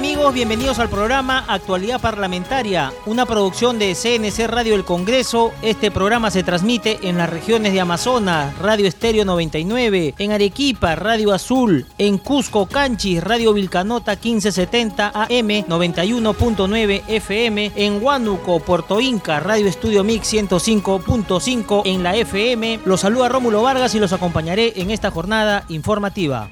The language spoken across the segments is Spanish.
Amigos? Bienvenidos al programa Actualidad Parlamentaria, una producción de CNC Radio del Congreso. Este programa se transmite en las regiones de Amazonas, Radio Estéreo 99, en Arequipa, Radio Azul, en Cusco, Canchis, Radio Vilcanota 1570 AM 91.9 FM, en Huánuco, Puerto Inca, Radio Estudio Mix 105.5 en la FM. Los saluda Rómulo Vargas y los acompañaré en esta jornada informativa.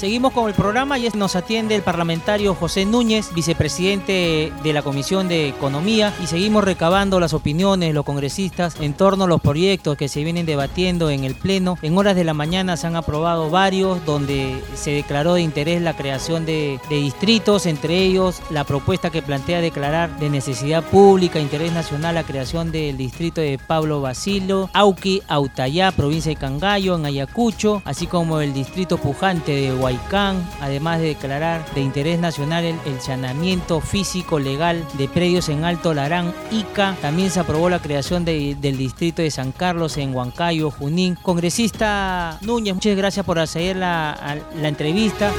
Seguimos con el programa y nos atiende el parlamentario José Núñez, vicepresidente de la Comisión de Economía, y seguimos recabando las opiniones de los congresistas en torno a los proyectos que se vienen debatiendo en el Pleno. En horas de la mañana se han aprobado varios donde se declaró de interés la creación de, distritos, entre ellos la propuesta que plantea declarar de necesidad pública, interés nacional, la creación del distrito de Pablo Basilo, Auqui, Autayá, provincia de Cangallo, en Ayacucho, así como el distrito pujante de Guayana además de declarar de interés nacional el, el llanamiento físico legal de predios en Alto Larán, Ica. También se aprobó la creación de, del distrito de San Carlos en Huancayo, Junín. Congresista Núñez, muchas gracias por hacer la, la entrevista.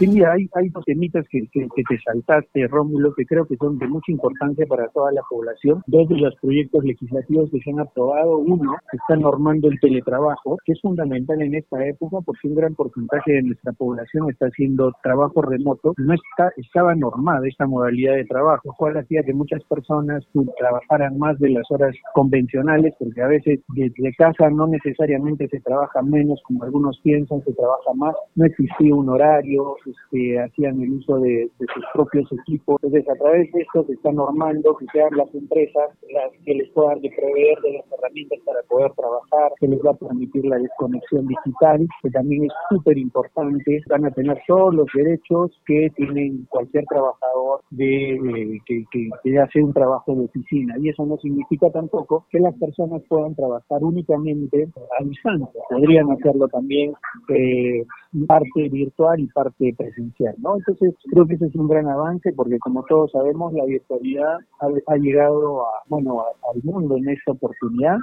Sí, mira, hay, dos temitas que, que, te saltaste, Rómulo, que creo que son de mucha importancia para toda la población. Dos de los proyectos legislativos que se han aprobado, uno está normando el teletrabajo, que es fundamental en esta época porque un gran porcentaje de nuestra población está haciendo trabajo remoto. No está, estaba normada esta modalidad de trabajo, cual hacía que muchas personas trabajaran más de las horas convencionales, porque a veces desde casa no necesariamente se trabaja menos, como algunos piensan, se trabaja más. No existía un horario, que hacían el uso de, de, sus propios equipos. Entonces, a través de esto se está normando que sean las empresas las que les puedan proveer de las herramientas para poder trabajar, que les va a permitir la desconexión digital, que también es súper importante. Van a tener todos los derechos que tienen cualquier trabajador de que, que, que hace un trabajo de oficina. Y eso no significa tampoco que las personas puedan trabajar únicamente a distancia. Podrían hacerlo también eh, parte virtual y parte presencial, ¿no? Entonces creo que ese es un gran avance porque como todos sabemos la virtualidad ha, llegado a, bueno, al mundo en esta oportunidad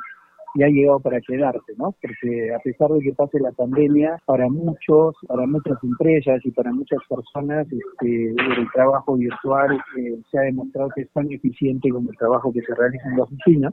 y ha llegado para quedarse, ¿no? Porque a pesar de que pase la pandemia, para muchos, para muchas empresas y para muchas personas, este, el trabajo virtual eh, se ha demostrado que es tan eficiente como el trabajo que se realiza en la oficina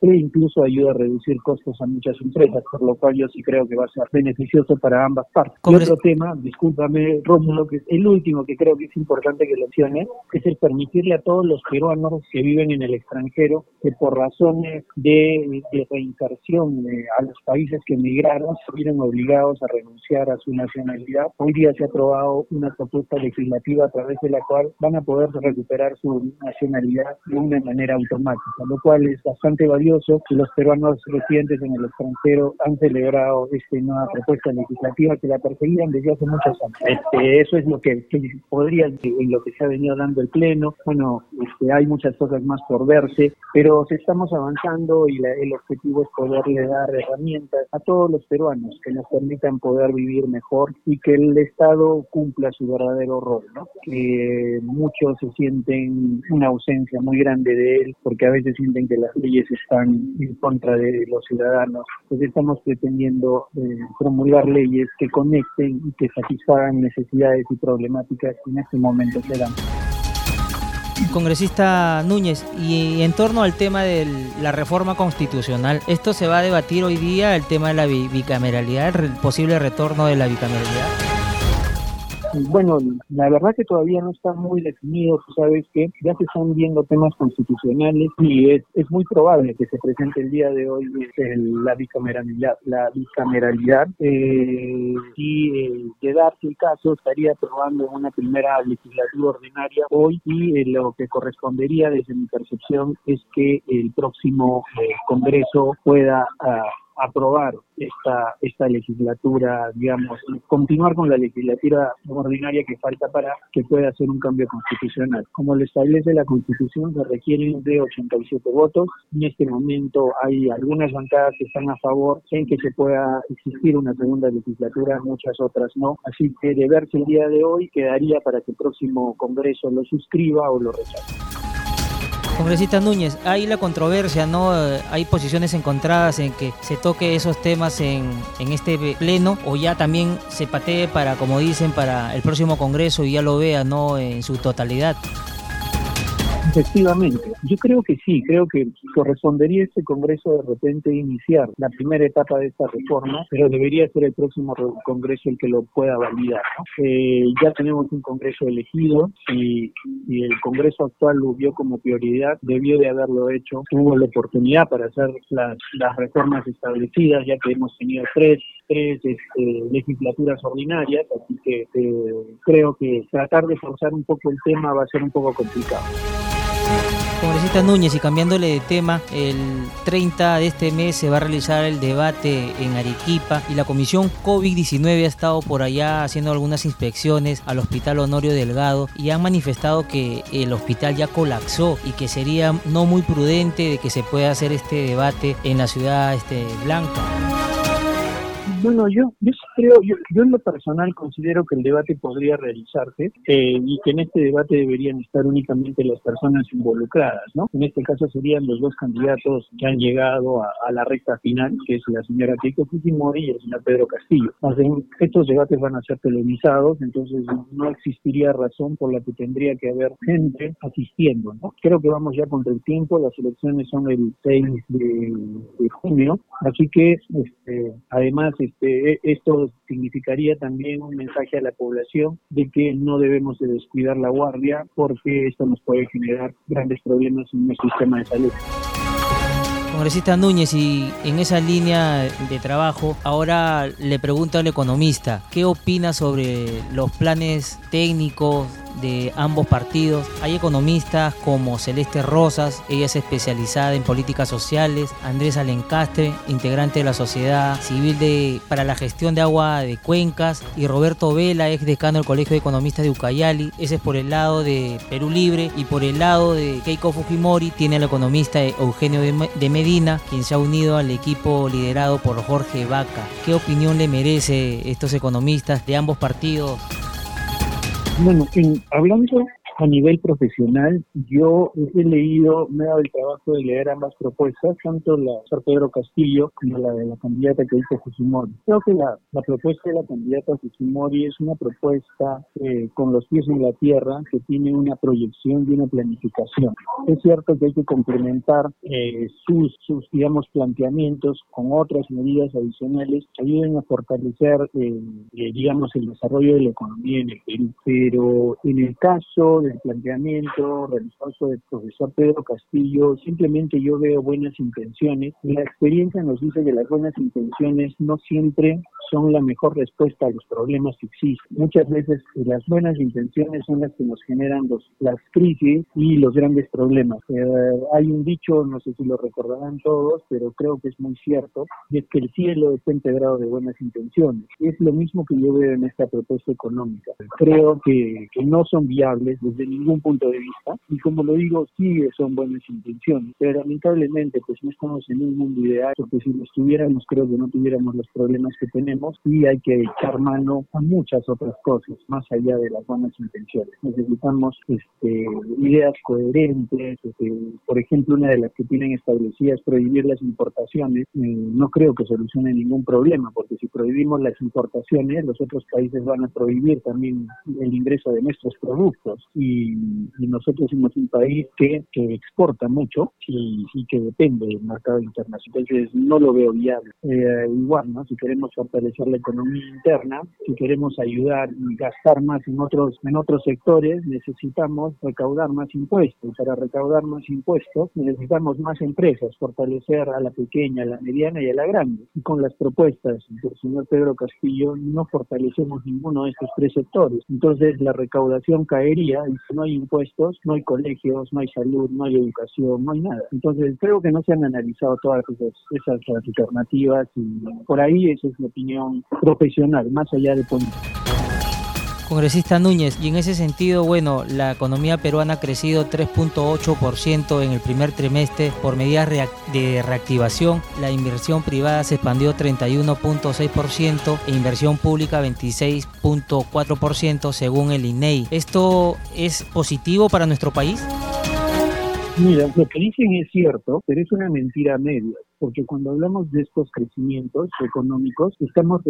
e incluso ayuda a reducir costos a muchas empresas, por lo cual yo sí creo que va a ser beneficioso para ambas partes. Y otro tema, discúlpame Rómulo, que es el último que creo que es importante que lo mencione, es el permitirle a todos los peruanos que viven en el extranjero que por razones de, de reinserción eh, a los países que emigraron se vieron obligados a renunciar a su nacionalidad. Hoy día se ha aprobado una propuesta legislativa a través de la cual van a poder recuperar su nacionalidad de una manera automática, lo cual es bastante valioso los peruanos residentes en el extranjero han celebrado esta nueva propuesta legislativa que la perseguían desde hace muchos años. Este, eso es lo que, que podría, en lo que se ha venido dando el Pleno. Bueno, este, hay muchas cosas más por verse, pero estamos avanzando y la, el objetivo es poderle dar herramientas a todos los peruanos que nos permitan poder vivir mejor y que el Estado cumpla su verdadero rol, ¿no? Que muchos se sienten una ausencia muy grande de él porque a veces sienten que las leyes están en contra de los ciudadanos. Pues estamos pretendiendo eh, promulgar leyes que conecten y que satisfagan necesidades y problemáticas que en este momento se dan. Congresista Núñez, y en torno al tema de la reforma constitucional, ¿esto se va a debatir hoy día, el tema de la bicameralidad, el posible retorno de la bicameralidad? Bueno, la verdad que todavía no está muy definido, tú sabes que ya se están viendo temas constitucionales y es, muy probable que se presente el día de hoy el, la bicameralidad. La bicameralidad, eh, si eh, de darse el caso, estaría aprobando una primera legislatura ordinaria hoy y eh, lo que correspondería desde mi percepción es que el próximo eh, Congreso pueda uh, aprobar esta, esta legislatura, digamos, continuar con la legislatura ordinaria que falta para que pueda hacer un cambio constitucional. Como lo establece la Constitución, se requieren de 87 votos. En este momento hay algunas bancadas que están a favor en que se pueda existir una segunda legislatura, muchas otras no. Así que de verse el día de hoy quedaría para que el próximo Congreso lo suscriba o lo rechace. Congresista Núñez, hay la controversia, ¿no? Hay posiciones encontradas en que se toque esos temas en, en este pleno o ya también se patee para, como dicen, para el próximo Congreso y ya lo vea, ¿no? En su totalidad. Efectivamente, yo creo que sí, creo que correspondería a este Congreso de repente iniciar la primera etapa de esta reforma, pero debería ser el próximo Congreso el que lo pueda validar. Eh, ya tenemos un Congreso elegido y, el Congreso actual lo vio como prioridad, debió de haberlo hecho, tuvo la oportunidad para hacer las, reformas establecidas, ya que hemos tenido tres tres este, legislaturas ordinarias, así que eh, creo que tratar de forzar un poco el tema va a ser un poco complicado. Congresista Núñez, y cambiándole de tema, el 30 de este mes se va a realizar el debate en Arequipa y la Comisión COVID-19 ha estado por allá haciendo algunas inspecciones al Hospital Honorio Delgado y han manifestado que el hospital ya colapsó y que sería no muy prudente de que se pueda hacer este debate en la ciudad este, blanca. Bueno, yo, yo creo, yo, yo en lo personal considero que el debate podría realizarse eh, y que en este debate deberían estar únicamente las personas involucradas, ¿no? En este caso serían los dos candidatos que han llegado a, la recta final, que es la señora Keiko Fujimori y el señor Pedro Castillo. Más bien, estos debates van a ser televisados, entonces no existiría razón por la que tendría que haber gente asistiendo, ¿no? Creo que vamos ya contra el tiempo, las elecciones son el 6 de, de junio, así que este, además e, esto significaría también un mensaje a la población de que no debemos de descuidar la guardia porque esto nos puede generar grandes problemas en nuestro sistema de salud. Congresista Núñez, y en esa línea de trabajo, ahora le pregunto al economista, ¿qué opina sobre los planes técnicos de ambos partidos. Hay economistas como Celeste Rosas, ella es especializada en políticas sociales, Andrés Alencastre, integrante de la Sociedad Civil de, para la Gestión de Agua de Cuencas, y Roberto Vela, ex decano del Colegio de Economistas de Ucayali. Ese es por el lado de Perú Libre y por el lado de Keiko Fujimori tiene al economista Eugenio de Medina, quien se ha unido al equipo liderado por Jorge Vaca. ¿Qué opinión le merece estos economistas de ambos partidos? Bueno, en, hablando a nivel profesional, yo he leído, me he dado el trabajo de leer ambas propuestas, tanto la de Pedro Castillo como la de la candidata que dice Fujimori. Creo que la, la propuesta de la candidata Fujimori es una propuesta eh, con los pies en la tierra, que tiene una proyección y una planificación. Es cierto que hay que complementar eh, sus, sus, digamos, planteamientos con otras medidas adicionales que ayuden a fortalecer, eh, digamos, el desarrollo de la economía en el Perú. Pero en el caso del planteamiento realizado por el profesor Pedro Castillo, simplemente yo veo buenas intenciones. La experiencia nos dice que las buenas intenciones no siempre son la mejor respuesta a los problemas que existen. Muchas veces eh, las buenas intenciones son las que nos generan los, las crisis y los grandes problemas. Eh, hay un dicho, no sé si lo recordarán todos, pero creo que es muy cierto, y es que el cielo está integrado de buenas intenciones. Es lo mismo que yo veo en esta propuesta económica. Creo que, que no son viables desde ningún punto de vista. Y como lo digo, sí son buenas intenciones, pero lamentablemente pues no estamos en un mundo ideal, porque si lo estuviéramos creo que no tuviéramos los problemas que tenemos y hay que echar mano a muchas otras cosas, más allá de las buenas intenciones. Necesitamos este, ideas coherentes, este, por ejemplo, una de las que tienen establecidas prohibir las importaciones, eh, no creo que solucione ningún problema, porque si prohibimos las importaciones, los otros países van a prohibir también el ingreso de nuestros productos y, nosotros somos un país que, que exporta mucho y, que depende del mercado internacional. Entonces no lo veo viable. Eh, igual, ¿no? Si queremos fortalecer la economía interna, si queremos ayudar y gastar más en otros, en otros sectores, necesitamos recaudar más impuestos. Para recaudar más impuestos necesitamos más empresas, fortalecer a la pequeña, a la mediana y a la grande. Y con las propuestas del señor Pedro Castillo no fortalecemos ninguno de estos tres sectores. Entonces la recaudación caería y si no hay impuestos, no hay colegios, no hay salud, no hay educación, no hay nada. Entonces creo que no se han analizado todas esas, esas alternativas y por ahí esa es mi opinión profesional, más allá de política. Congresista Núñez, y en ese sentido, bueno, la economía peruana ha crecido 3.8% en el primer trimestre por medidas de reactivación. La inversión privada se expandió 31.6% e inversión pública 26.4% según el INEI. ¿Esto es positivo para nuestro país? Mira, lo que dicen es cierto, pero es una mentira media porque cuando hablamos de estos crecimientos económicos, estamos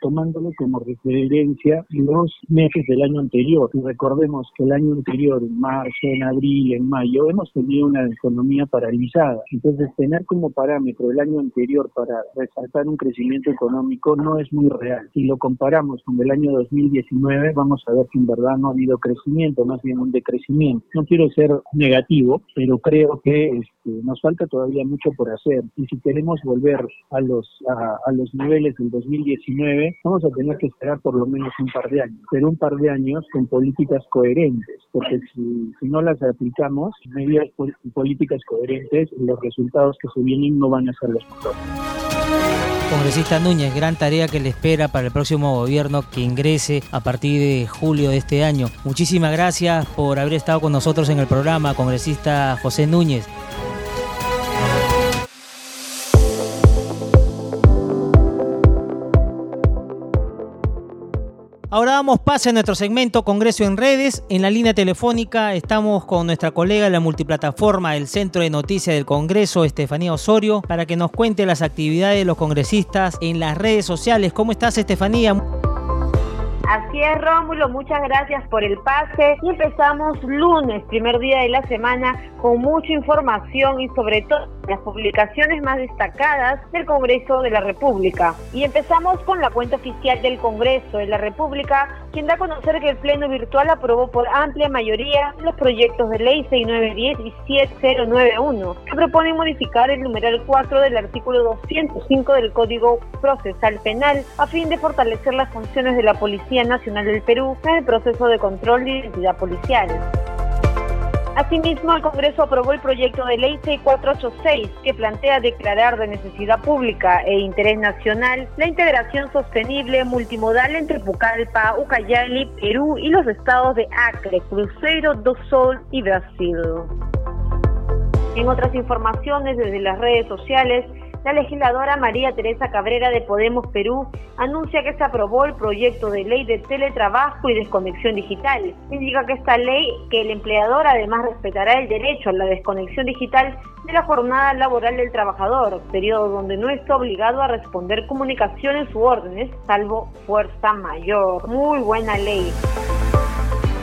tomándolo como referencia los meses del año anterior. Y recordemos que el año anterior, en marzo, en abril, en mayo, hemos tenido una economía paralizada. Entonces, tener como parámetro el año anterior para resaltar un crecimiento económico no es muy real. Si lo comparamos con el año 2019, vamos a ver que en verdad no ha habido crecimiento, más bien un decrecimiento. No quiero ser negativo, pero creo que este, nos falta todavía mucho por hacer y si queremos volver a los, a, los niveles del 2019, vamos a tener que esperar por lo menos un par de años, pero un par de años con políticas coherentes, porque si, si no las aplicamos, medidas políticas coherentes, los resultados que se vienen no van a ser los mejores. Congresista Núñez, gran tarea que le espera para el próximo gobierno que ingrese a partir de julio de este año. Muchísimas gracias por haber estado con nosotros en el programa, congresista José Núñez. Ahora damos pase a nuestro segmento Congreso en Redes. En la línea telefónica estamos con nuestra colega de la multiplataforma del Centro de Noticias del Congreso, Estefanía Osorio, para que nos cuente las actividades de los congresistas en las redes sociales. ¿Cómo estás, Estefanía? Así es, Rómulo, muchas gracias por el pase. Y empezamos lunes, primer día de la semana, con mucha información y sobre todo las publicaciones más destacadas del Congreso de la República. Y empezamos con la cuenta oficial del Congreso de la República, quien da a conocer que el Pleno Virtual aprobó por amplia mayoría los proyectos de ley 6910 y 7091, que proponen modificar el numeral 4 del artículo 205 del Código Procesal Penal, a fin de fortalecer las funciones de la Policía Nacional del Perú en el proceso de control de identidad policial. Asimismo, el Congreso aprobó el proyecto de ley 6486 que plantea declarar de necesidad pública e interés nacional la integración sostenible multimodal entre Pucallpa, Ucayali, Perú y los estados de Acre, Cruzeiro do Sol y Brasil. En otras informaciones desde las redes sociales, la legisladora María Teresa Cabrera de Podemos Perú anuncia que se aprobó el proyecto de ley de teletrabajo y desconexión digital. Indica que esta ley, que el empleador además respetará el derecho a la desconexión digital de la jornada laboral del trabajador, periodo donde no está obligado a responder comunicaciones u órdenes, salvo fuerza mayor. Muy buena ley.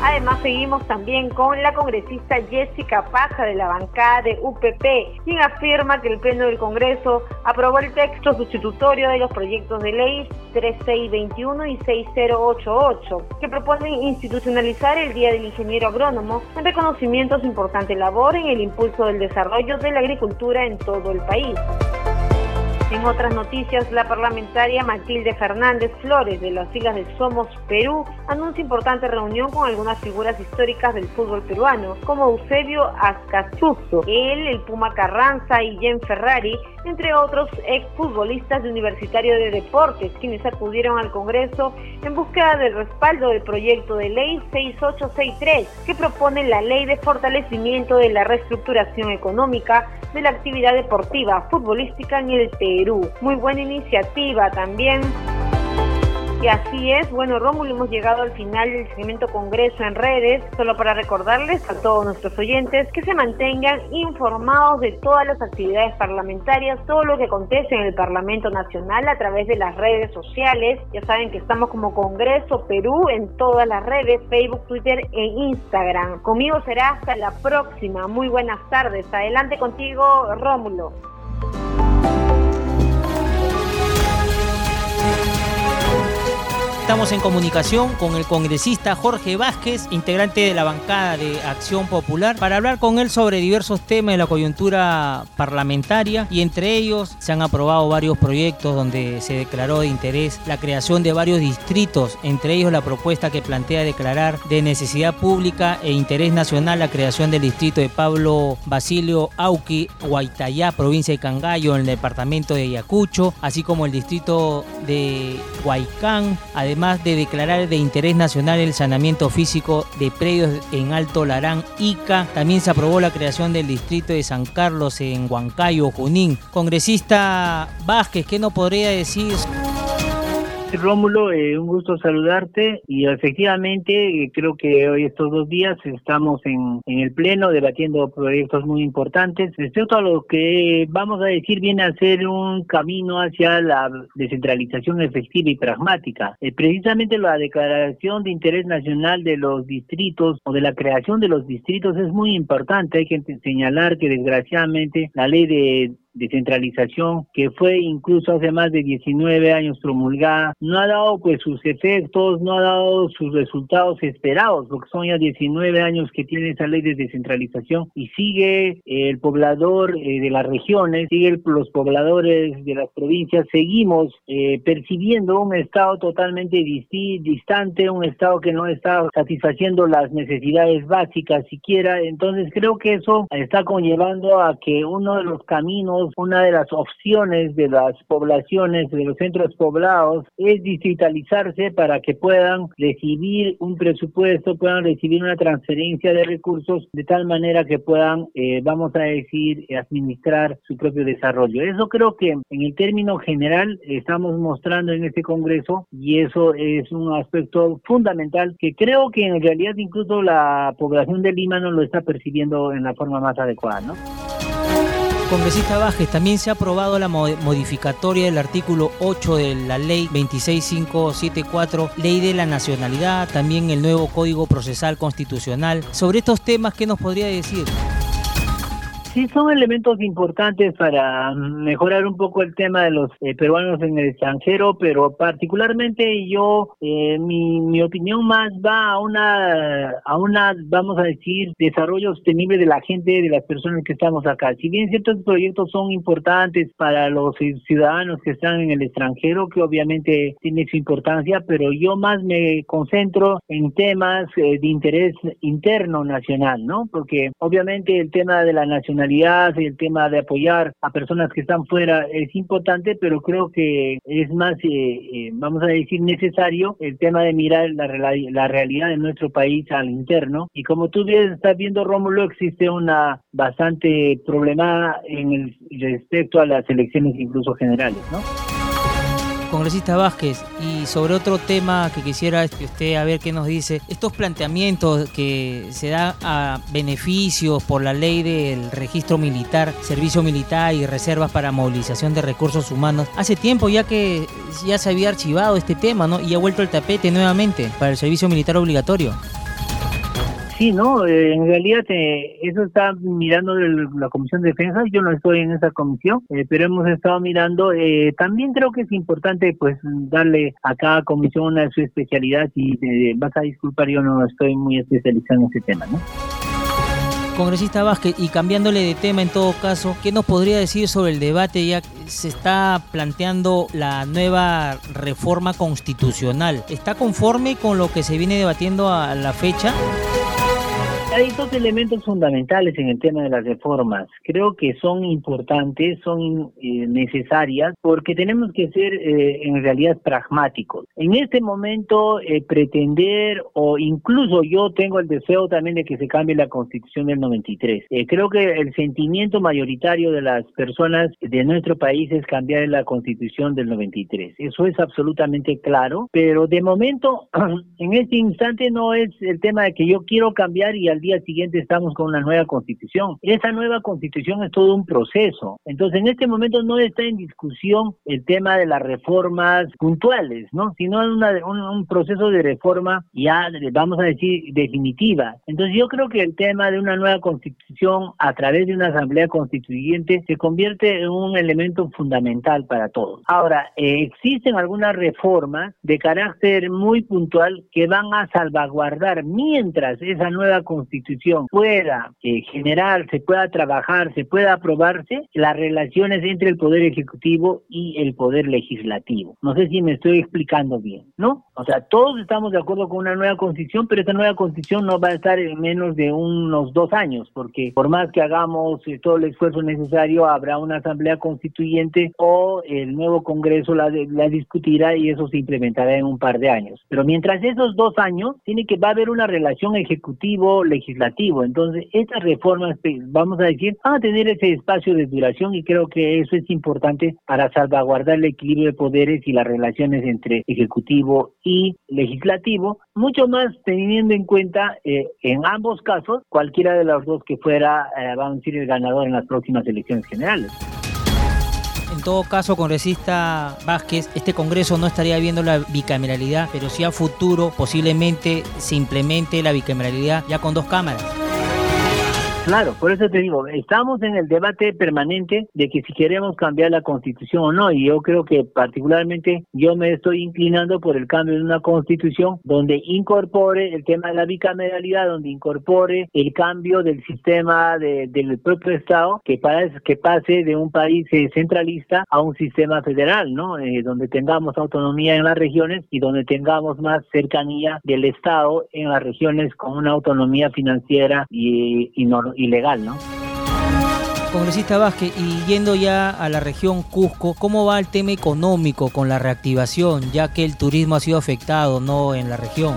Además, seguimos también con la congresista Jessica Paja de la bancada de UPP, quien afirma que el Pleno del Congreso aprobó el texto sustitutorio de los proyectos de ley 3621 y 6088, que proponen institucionalizar el Día del Ingeniero Agrónomo en reconocimiento a su importante labor en el impulso del desarrollo de la agricultura en todo el país. En otras noticias, la parlamentaria Matilde Fernández Flores de las filas de Somos Perú anuncia importante reunión con algunas figuras históricas del fútbol peruano, como Eusebio Azcazuzo, él, el Puma Carranza y Jen Ferrari, entre otros exfutbolistas de Universitario de Deportes, quienes acudieron al Congreso en búsqueda del respaldo del proyecto de ley 6863, que propone la ley de fortalecimiento de la reestructuración económica de la actividad deportiva futbolística en el Muy buena iniciativa también. Y así es, bueno Rómulo, hemos llegado al final del segmento Congreso en redes, solo para recordarles a todos nuestros oyentes que se mantengan informados de todas las actividades parlamentarias, todo lo que acontece en el Parlamento Nacional a través de las redes sociales. Ya saben que estamos como Congreso Perú en todas las redes, Facebook, Twitter e Instagram. Conmigo será hasta la próxima. Muy buenas tardes. Adelante contigo, Rómulo. Estamos en comunicación con el congresista Jorge Vázquez, integrante de la bancada de Acción Popular, para hablar con él sobre diversos temas de la coyuntura parlamentaria y entre ellos se han aprobado varios proyectos donde se declaró de interés la creación de varios distritos, entre ellos la propuesta que plantea declarar de necesidad pública e interés nacional la creación del distrito de Pablo Basilio Auqui, Guaitayá, provincia de Cangallo, en el departamento de Ayacucho, así como el distrito de Huaycán, además de declarar de interés nacional el saneamiento físico de predios en Alto Larán, Ica. También se aprobó la creación del distrito de San Carlos en Huancayo, Junín. Congresista Vázquez, ¿qué no podría decir? Rómulo, eh, un gusto saludarte y efectivamente eh, creo que hoy estos dos días estamos en, el Pleno debatiendo proyectos muy importantes. Respecto a lo que vamos a decir viene a ser un camino hacia la descentralización efectiva y pragmática. Eh, precisamente la declaración de interés nacional de los distritos o de la creación de los distritos es muy importante. Hay que señalar que desgraciadamente la ley de descentralización que fue incluso hace más de 19 años promulgada, no ha dado pues sus efectos, no ha dado sus resultados esperados, porque son ya 19 años que tiene esa ley de descentralización y sigue el poblador eh, de las regiones, sigue los pobladores de las provincias, seguimos eh, percibiendo un estado totalmente distante, un estado que no está satisfaciendo las necesidades básicas siquiera, entonces creo que eso está conllevando a que uno de los caminos una de las opciones de las poblaciones, de los centros poblados, es digitalizarse para que puedan recibir un presupuesto, puedan recibir una transferencia de recursos de tal manera que puedan, eh, vamos a decir, administrar su propio desarrollo. Eso creo que en el término general estamos mostrando en este Congreso y eso es un aspecto fundamental que creo que en realidad incluso la población de Lima no lo está percibiendo en la forma más adecuada, ¿no? Congresista Bajes, también se ha aprobado la modificatoria del artículo 8 de la ley 26574, ley de la nacionalidad, también el nuevo Código Procesal Constitucional. Sobre estos temas, ¿qué nos podría decir? Sí, son elementos importantes para mejorar un poco el tema de los eh, peruanos en el extranjero, pero particularmente yo, eh, mi, mi opinión más va a una, a una, vamos a decir, desarrollo sostenible de la gente, de las personas que estamos acá. Si bien ciertos proyectos son importantes para los ciudadanos que están en el extranjero, que obviamente tiene su importancia, pero yo más me concentro en temas eh, de interés interno nacional, ¿no? Porque obviamente el tema de la nacionalidad el tema de apoyar a personas que están fuera es importante, pero creo que es más, eh, eh, vamos a decir, necesario el tema de mirar la, la realidad de nuestro país al interno. Y como tú bien estás viendo, Rómulo, existe una bastante problema en el respecto a las elecciones incluso generales, ¿no? Congresista Vázquez, y sobre otro tema que quisiera que usted a ver qué nos dice, estos planteamientos que se da a beneficios por la ley del registro militar, servicio militar y reservas para movilización de recursos humanos, hace tiempo ya que ya se había archivado este tema, ¿no? Y ha vuelto el tapete nuevamente para el servicio militar obligatorio. Sí, no, eh, en realidad eh, eso está mirando la Comisión de Defensa, yo no estoy en esa comisión, eh, pero hemos estado mirando, también creo que es importante pues darle a cada comisión una de su especialidad y vas a disculpar, yo no estoy muy especializado en ese tema, ¿no? Congresista Vázquez, y cambiándole de tema en todo caso, ¿qué nos podría decir sobre el debate ya se está planteando la nueva reforma constitucional? ¿Está conforme con lo que se viene debatiendo a la fecha? Hay dos elementos fundamentales en el tema de las reformas. Creo que son importantes, son eh, necesarias, porque tenemos que ser eh, en realidad pragmáticos. En este momento, eh, pretender, o incluso yo tengo el deseo también de que se cambie la constitución del 93. creo que el sentimiento mayoritario de las personas de nuestro país es cambiar la constitución del 93. Eso es absolutamente claro, pero de momento, en este instante no es el tema de que yo quiero cambiar y al día siguiente estamos con una nueva constitución. Esa nueva constitución es todo un proceso. Entonces, en este momento no está en discusión el tema de las reformas puntuales, ¿no? Sino una, un, un proceso de reforma ya, vamos a decir, definitiva. Entonces, yo creo que el tema de una nueva constitución a través de una asamblea constituyente se convierte en un elemento fundamental para todos. Ahora, eh, existen algunas reformas de carácter muy puntual que van a salvaguardar mientras esa nueva constitución pueda eh, generarse, pueda trabajar, se pueda aprobarse, las relaciones entre el Poder Ejecutivo y el Poder Legislativo. No sé si me estoy explicando bien, ¿no? O sea, todos estamos de acuerdo con una nueva constitución, pero esta nueva constitución no va a estar en menos de unos dos años, porque por más que hagamos eh, todo el esfuerzo necesario, habrá una asamblea constituyente o el nuevo Congreso la, la discutirá y eso se implementará en un par de años. Pero mientras esos dos años, tiene que va a haber una relación ejecutivo-legislativo. Entonces, estas reformas, pues, vamos a decir, van a tener ese espacio de duración y creo que eso es importante para salvaguardar el equilibrio de poderes y las relaciones entre ejecutivo y legislativo, mucho más teniendo en cuenta eh, en ambos casos cualquiera de los dos que fuera, eh, vamos a decir, el ganador en las próximas elecciones generales. En todo caso, congresista Vázquez, este Congreso no estaría viendo la bicameralidad, pero sí a futuro posiblemente se implemente la bicameralidad ya con dos cámaras. Claro, por eso te digo, estamos en el debate permanente de que si queremos cambiar la constitución o no, y yo creo que particularmente yo me estoy inclinando por el cambio de una constitución donde incorpore el tema de la bicameralidad, donde incorpore el cambio del sistema de, del propio Estado, que, para, que pase de un país eh, centralista a un sistema federal, ¿no? Eh, donde tengamos autonomía en las regiones y donde tengamos más cercanía del Estado en las regiones con una autonomía financiera y, y no, ilegal, ¿no? Congresista Vázquez, y yendo ya a la región Cusco, ¿cómo va el tema económico con la reactivación, ya que el turismo ha sido afectado no en la región?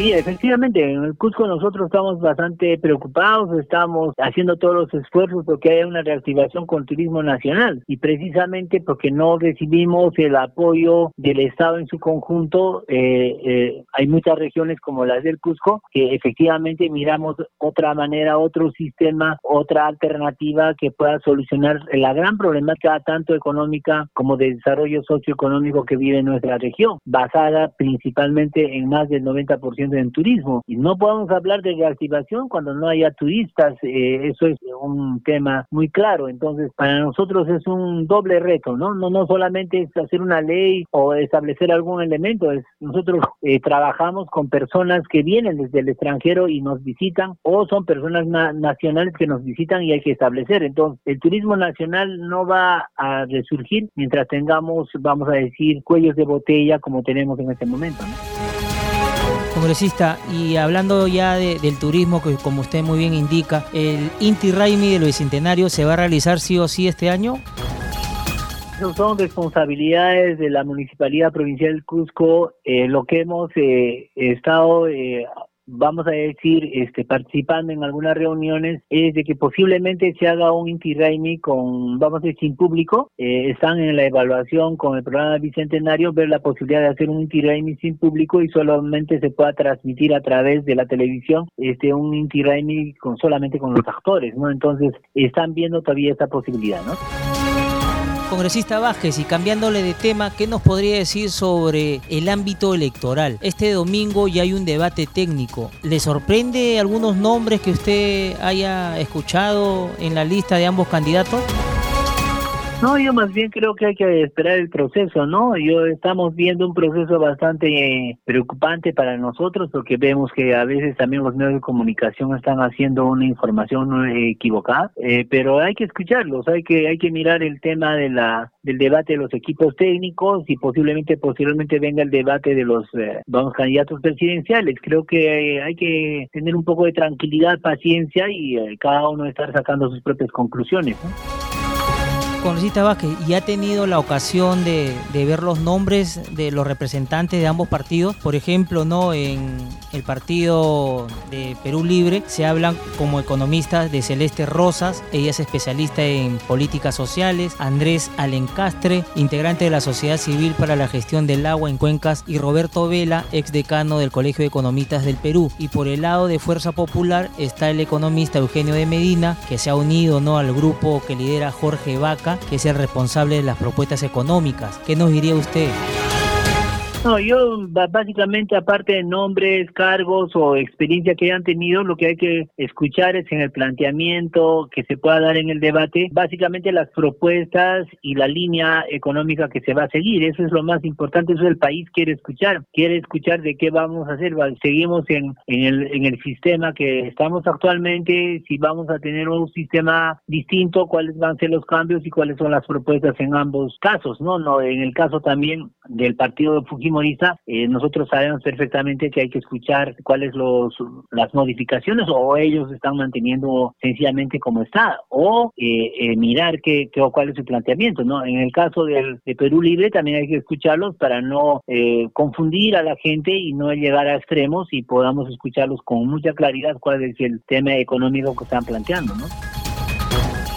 Sí, efectivamente, en el Cusco nosotros estamos bastante preocupados, estamos haciendo todos los esfuerzos porque haya una reactivación con turismo nacional y precisamente porque no recibimos el apoyo del Estado en su conjunto, eh, eh, hay muchas regiones como las del Cusco que efectivamente miramos otra manera, otro sistema, otra alternativa que pueda solucionar la gran problemática tanto económica como de desarrollo socioeconómico que vive nuestra región, basada principalmente en más del 90% en turismo. Y no podemos hablar de reactivación cuando no haya turistas, eh, eso es un tema muy claro. Entonces, para nosotros es un doble reto, ¿no? No, no solamente es hacer una ley o establecer algún elemento, es nosotros eh, trabajamos con personas que vienen desde el extranjero y nos visitan o son personas nacionales que nos visitan y hay que establecer. Entonces, el turismo nacional no va a resurgir mientras tengamos, vamos a decir, cuellos de botella como tenemos en este momento. Congresista, y hablando ya del turismo, que como usted muy bien indica, ¿el Inti Raimi del Bicentenario se va a realizar sí o sí este año? son responsabilidades de la Municipalidad Provincial Cusco. Eh, lo que hemos eh, estado eh, vamos a decir, este, participando en algunas reuniones, es de que posiblemente se haga un Inti Raimi con, vamos a decir, sin público. Eh, están en la evaluación con el programa Bicentenario, ver la posibilidad de hacer un Inti Raimi sin público y solamente se pueda transmitir a través de la televisión este un Inti Raimi con, solamente con los actores, ¿no? Entonces, están viendo todavía esta posibilidad, ¿no? Congresista Vázquez, y cambiándole de tema, ¿qué nos podría decir sobre el ámbito electoral? Este domingo ya hay un debate técnico. ¿Le sorprende algunos nombres que usted haya escuchado en la lista de ambos candidatos? No, yo más bien creo que hay que esperar el proceso, ¿no? Yo estamos viendo un proceso bastante eh, preocupante para nosotros porque vemos que a veces también los medios de comunicación están haciendo una información equivocada, eh, pero hay que escucharlos, hay que hay que mirar el tema de la del debate de los equipos técnicos y posiblemente posiblemente venga el debate de los eh, candidatos presidenciales. Creo que hay que tener un poco de tranquilidad, paciencia y cada uno estar sacando sus propias conclusiones. ¿no? Congresista Vázquez, ¿y ha tenido la ocasión de, ver los nombres de los representantes de ambos partidos? Por ejemplo, no en el partido de Perú Libre se hablan como economistas de Celeste Rosas, ella es especialista en políticas sociales, Andrés Alencastre, integrante de la Sociedad Civil para la Gestión del Agua en Cuencas, y Roberto Vela, ex decano del Colegio de Economistas del Perú. Y por el lado de Fuerza Popular está el economista Eugenio de Medina, que se ha unido ¿no? al grupo que lidera Jorge Vaca que es el responsable de las propuestas económicas. ¿Qué nos diría usted? No, yo básicamente aparte de nombres, cargos o experiencia que hayan tenido, lo que hay que escuchar es en el planteamiento que se pueda dar en el debate, básicamente las propuestas y la línea económica que se va a seguir. Eso es lo más importante, eso el país quiere escuchar, quiere escuchar de qué vamos a hacer. Seguimos en, en, el, en el sistema que estamos actualmente, si vamos a tener un sistema distinto, cuáles van a ser los cambios y cuáles son las propuestas en ambos casos, ¿no? no En el caso también del partido de Fujimori, Eh, nosotros sabemos perfectamente que hay que escuchar cuáles los las modificaciones o ellos están manteniendo sencillamente como está o eh, eh, mirar qué, qué, cuál es su planteamiento, ¿no? En el caso de Perú Libre también hay que escucharlos para no confundir a la gente y no llegar a extremos y podamos escucharlos con mucha claridad cuál es el tema económico que están planteando, ¿no?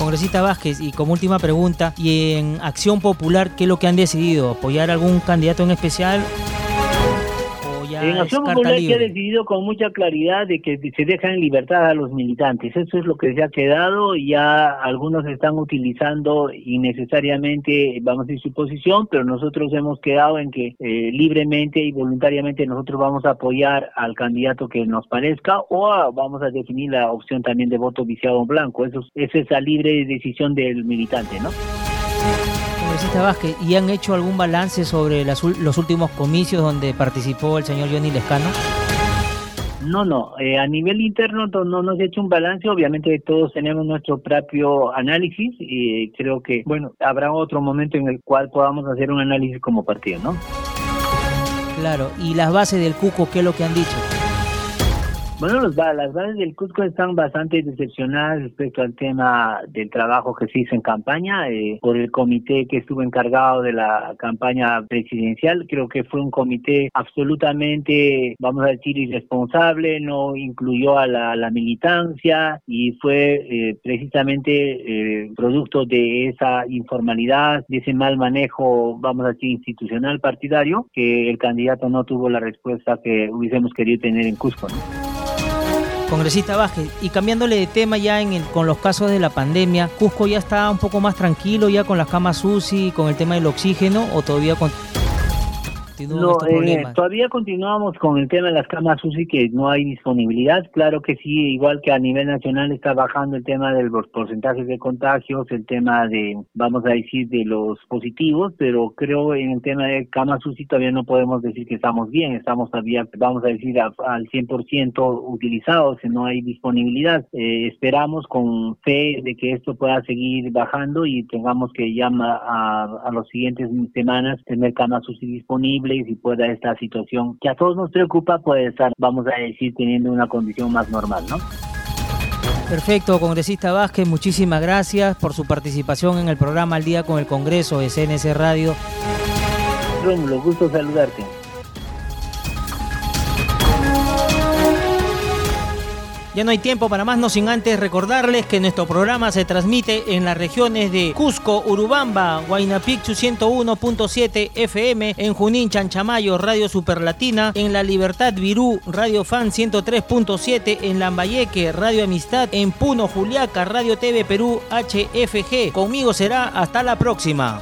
Congresista Vázquez, y como última pregunta, ¿y en Acción Popular qué es lo que han decidido? ¿Apoyar algún candidato en especial? En Acción Popular se ha decidido con mucha claridad de que se dejan en libertad a los militantes. Eso es lo que se ha quedado. Ya algunos están utilizando innecesariamente, vamos a decir, su posición, pero nosotros hemos quedado en que eh, libremente y voluntariamente nosotros vamos a apoyar al candidato que nos parezca o vamos a definir la opción también de voto viciado en blanco. Eso, esa es la libre decisión del militante, ¿no? Vázquez, ¿y han hecho algún balance sobre los últimos comicios donde participó el señor Johnny Lescano? No, no, eh, a nivel interno no, no nos ha hecho un balance, obviamente todos tenemos nuestro propio análisis y creo que, bueno, habrá otro momento en el cual podamos hacer un análisis como partido, ¿no? Claro, y las bases del Cuco, ¿qué es lo que han dicho? Bueno, los, las bases del Cusco están bastante decepcionadas respecto al tema del trabajo que se hizo en campaña eh, por el comité que estuvo encargado de la campaña presidencial. Creo que fue un comité absolutamente, vamos a decir, irresponsable, no incluyó a la, militancia y fue eh, precisamente eh, producto de esa informalidad, de ese mal manejo, vamos a decir, institucional partidario, que el candidato no tuvo la respuesta que hubiésemos querido tener en Cusco. Congresista Vázquez, y cambiándole de tema ya en con los casos de la pandemia, ¿Cusco ya está un poco más tranquilo ya con las camas UCI, con el tema del oxígeno o todavía con no, eh, todavía continuamos con el tema de las camas UCI que no hay disponibilidad. Claro que sí, igual que a nivel nacional está bajando el tema de los porcentajes de contagios, el tema de, vamos a decir, de los positivos, pero creo en el tema de camas UCI todavía no podemos decir que estamos bien, estamos todavía, vamos a decir, al 100% utilizados, no hay disponibilidad. Eh, esperamos con fe de que esto pueda seguir bajando y tengamos que ya a, a las siguientes semanas tener camas UCI disponibles y pueda esta situación que a todos nos preocupa puede estar, vamos a decir, teniendo una condición más normal, ¿no? Perfecto, congresista Vázquez, muchísimas gracias por su participación en el programa Al Día con el Congreso de CNC Radio. Rómulo, gusto saludarte. Ya no hay tiempo para más, no sin antes recordarles que nuestro programa se transmite en las regiones de Cusco, Urubamba, Huaynapichu 101.7 FM, en Junín, Chanchamayo, Radio Superlatina, en La Libertad, Virú, Radio Fan 103.7, en Lambayeque, Radio Amistad, en Puno, Juliaca, Radio TV Perú, HFG. Conmigo será hasta la próxima.